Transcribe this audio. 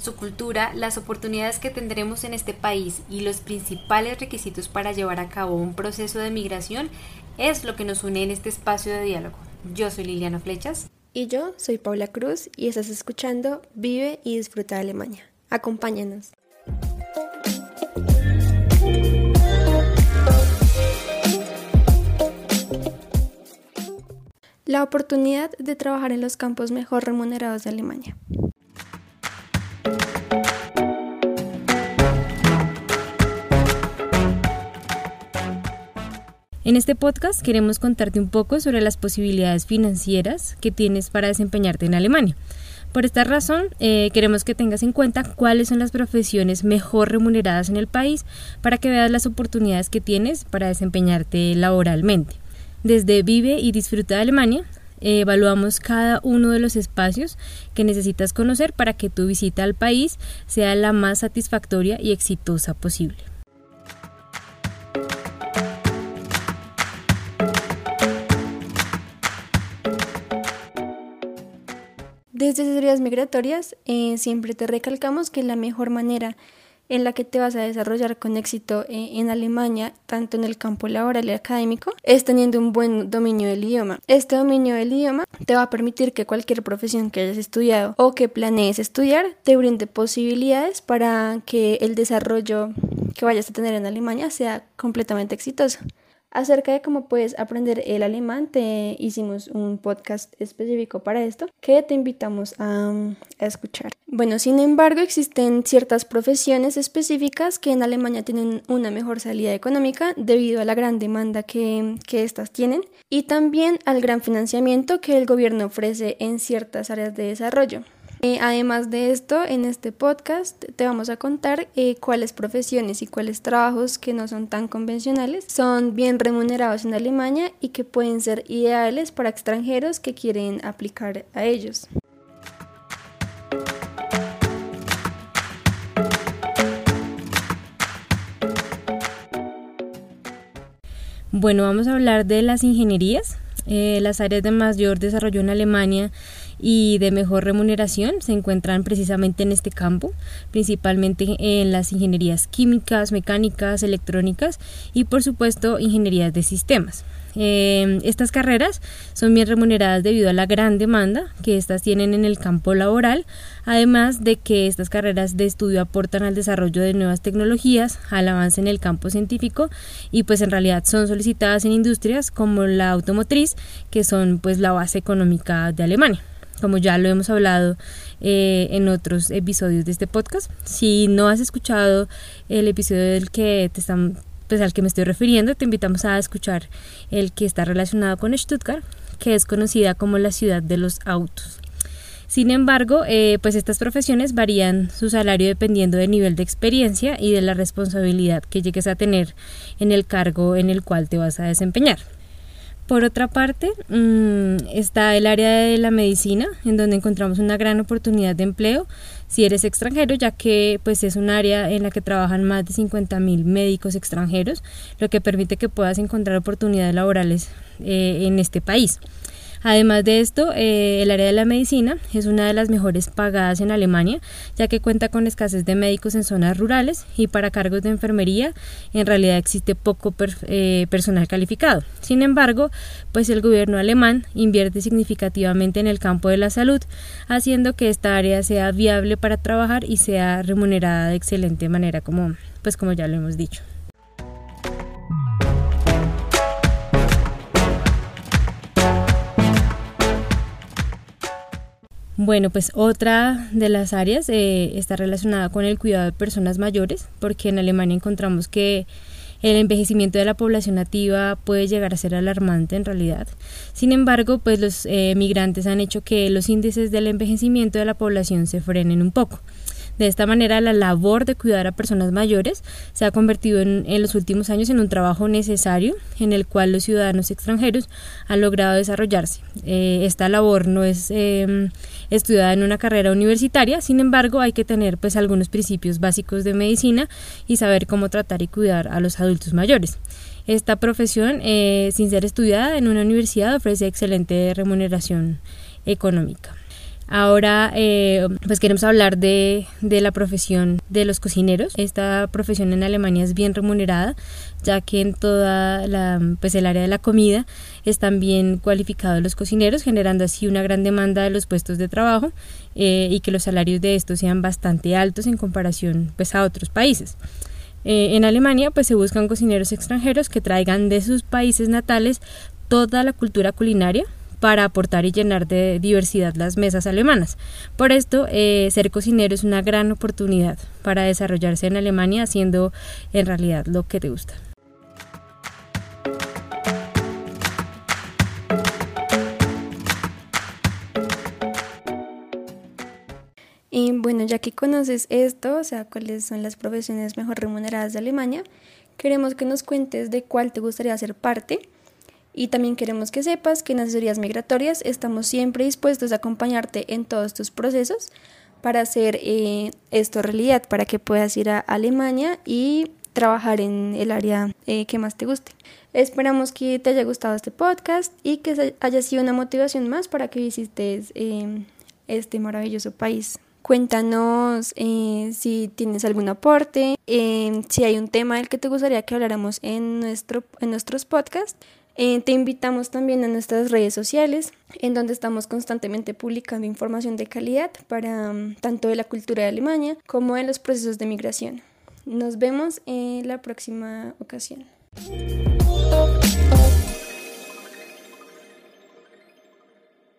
Su cultura, las oportunidades que tendremos en este país y los principales requisitos para llevar a cabo un proceso de migración es lo que nos une en este espacio de diálogo. Yo soy Liliana Flechas. Y yo soy Paula Cruz y estás escuchando Vive y Disfruta de Alemania. Acompáñanos. la oportunidad de trabajar en los campos mejor remunerados de Alemania. En este podcast queremos contarte un poco sobre las posibilidades financieras que tienes para desempeñarte en Alemania. Por esta razón, eh, queremos que tengas en cuenta cuáles son las profesiones mejor remuneradas en el país para que veas las oportunidades que tienes para desempeñarte laboralmente. Desde Vive y Disfruta de Alemania, evaluamos cada uno de los espacios que necesitas conocer para que tu visita al país sea la más satisfactoria y exitosa posible. Desde Asesorías Migratorias eh, siempre te recalcamos que la mejor manera en la que te vas a desarrollar con éxito eh, en Alemania, tanto en el campo laboral y académico, es teniendo un buen dominio del idioma. Este dominio del idioma te va a permitir que cualquier profesión que hayas estudiado o que planees estudiar te brinde posibilidades para que el desarrollo que vayas a tener en Alemania sea completamente exitoso. Acerca de cómo puedes aprender el alemán, te hicimos un podcast específico para esto que te invitamos a, escuchar. Bueno, sin embargo, existen ciertas profesiones específicas que en Alemania tienen una mejor salida económica debido a la gran demanda que, que estas tienen y también al gran financiamiento que el gobierno ofrece en ciertas áreas de desarrollo. Eh, además de esto, en este podcast te vamos a contar eh, cuáles profesiones y cuáles trabajos que no son tan convencionales son bien remunerados en Alemania y que pueden ser ideales para extranjeros que quieren aplicar a ellos. Bueno, vamos a hablar de las ingenierías, eh, las áreas de mayor desarrollo en Alemania y de mejor remuneración se encuentran precisamente en este campo, principalmente en las ingenierías químicas, mecánicas, electrónicas y por supuesto ingenierías de sistemas. Eh, estas carreras son bien remuneradas debido a la gran demanda que éstas tienen en el campo laboral, además de que estas carreras de estudio aportan al desarrollo de nuevas tecnologías, al avance en el campo científico y pues en realidad son solicitadas en industrias como la automotriz, que son pues la base económica de Alemania como ya lo hemos hablado eh, en otros episodios de este podcast. Si no has escuchado el episodio del que te están, pues, al que me estoy refiriendo, te invitamos a escuchar el que está relacionado con Stuttgart, que es conocida como la ciudad de los autos. Sin embargo, eh, pues estas profesiones varían su salario dependiendo del nivel de experiencia y de la responsabilidad que llegues a tener en el cargo en el cual te vas a desempeñar. Por otra parte, mm, está el área de la medicina, en donde encontramos una gran oportunidad de empleo si eres extranjero, ya que pues es un área en la que trabajan más de 50.000 médicos extranjeros, lo que permite que puedas encontrar oportunidades laborales eh, en este país. Además de esto, eh, el área de la medicina es una de las mejores pagadas en Alemania, ya que cuenta con escasez de médicos en zonas rurales y para cargos de enfermería en realidad existe poco eh, personal calificado. Sin embargo, pues el gobierno alemán invierte significativamente en el campo de la salud, haciendo que esta área sea viable para trabajar y sea remunerada de excelente manera, como pues como ya lo hemos dicho. Bueno, pues otra de las áreas eh, está relacionada con el cuidado de personas mayores, porque en Alemania encontramos que el envejecimiento de la población nativa puede llegar a ser alarmante en realidad. Sin embargo, pues los eh, migrantes han hecho que los índices del envejecimiento de la población se frenen un poco. De esta manera, la labor de cuidar a personas mayores se ha convertido en, los últimos años en un trabajo necesario en el cual los ciudadanos extranjeros han logrado desarrollarse. Eh, esta labor no es em, estudiada en una carrera universitaria, sin embargo, hay que tener pues algunos principios básicos de medicina y saber cómo tratar y cuidar a los adultos mayores. Esta profesión, eh, sin ser estudiada en una universidad, ofrece excelente remuneración económica. Ahora, eh, pues queremos hablar de, la profesión de los cocineros. Esta profesión en Alemania es bien remunerada, ya que en toda la, pues el área de la comida están bien cualificados los cocineros, generando así una gran demanda de los puestos de trabajo eh, y que los salarios de estos sean bastante altos en comparación pues, a otros países. Eh, en Alemania pues se buscan cocineros extranjeros que traigan de sus países natales toda la cultura culinaria para aportar y llenar de diversidad las mesas alemanas. Por esto, eh, ser cocinero es una gran oportunidad para desarrollarse en Alemania haciendo en realidad lo que te gusta. Y bueno, ya que conoces esto, o sea, cuáles son las profesiones mejor remuneradas de Alemania, queremos que nos cuentes de cuál te gustaría ser parte y también queremos que sepas que en asesorías migratorias estamos siempre dispuestos a acompañarte en todos tus procesos para hacer eh, esto realidad, para que puedas ir a Alemania y trabajar en el área eh, que más te guste. Esperamos que te haya gustado este podcast y que haya sido una motivación más para que visites eh, este maravilloso país. Cuéntanos si tienes algún aporte, si hay un tema del que te gustaría que habláramos en, nuestro, en nuestros podcasts. Eh, te invitamos también a nuestras redes sociales, en donde estamos constantemente publicando información de calidad para mm, tanto de la cultura de Alemania como de los procesos de migración. Nos vemos en la próxima ocasión.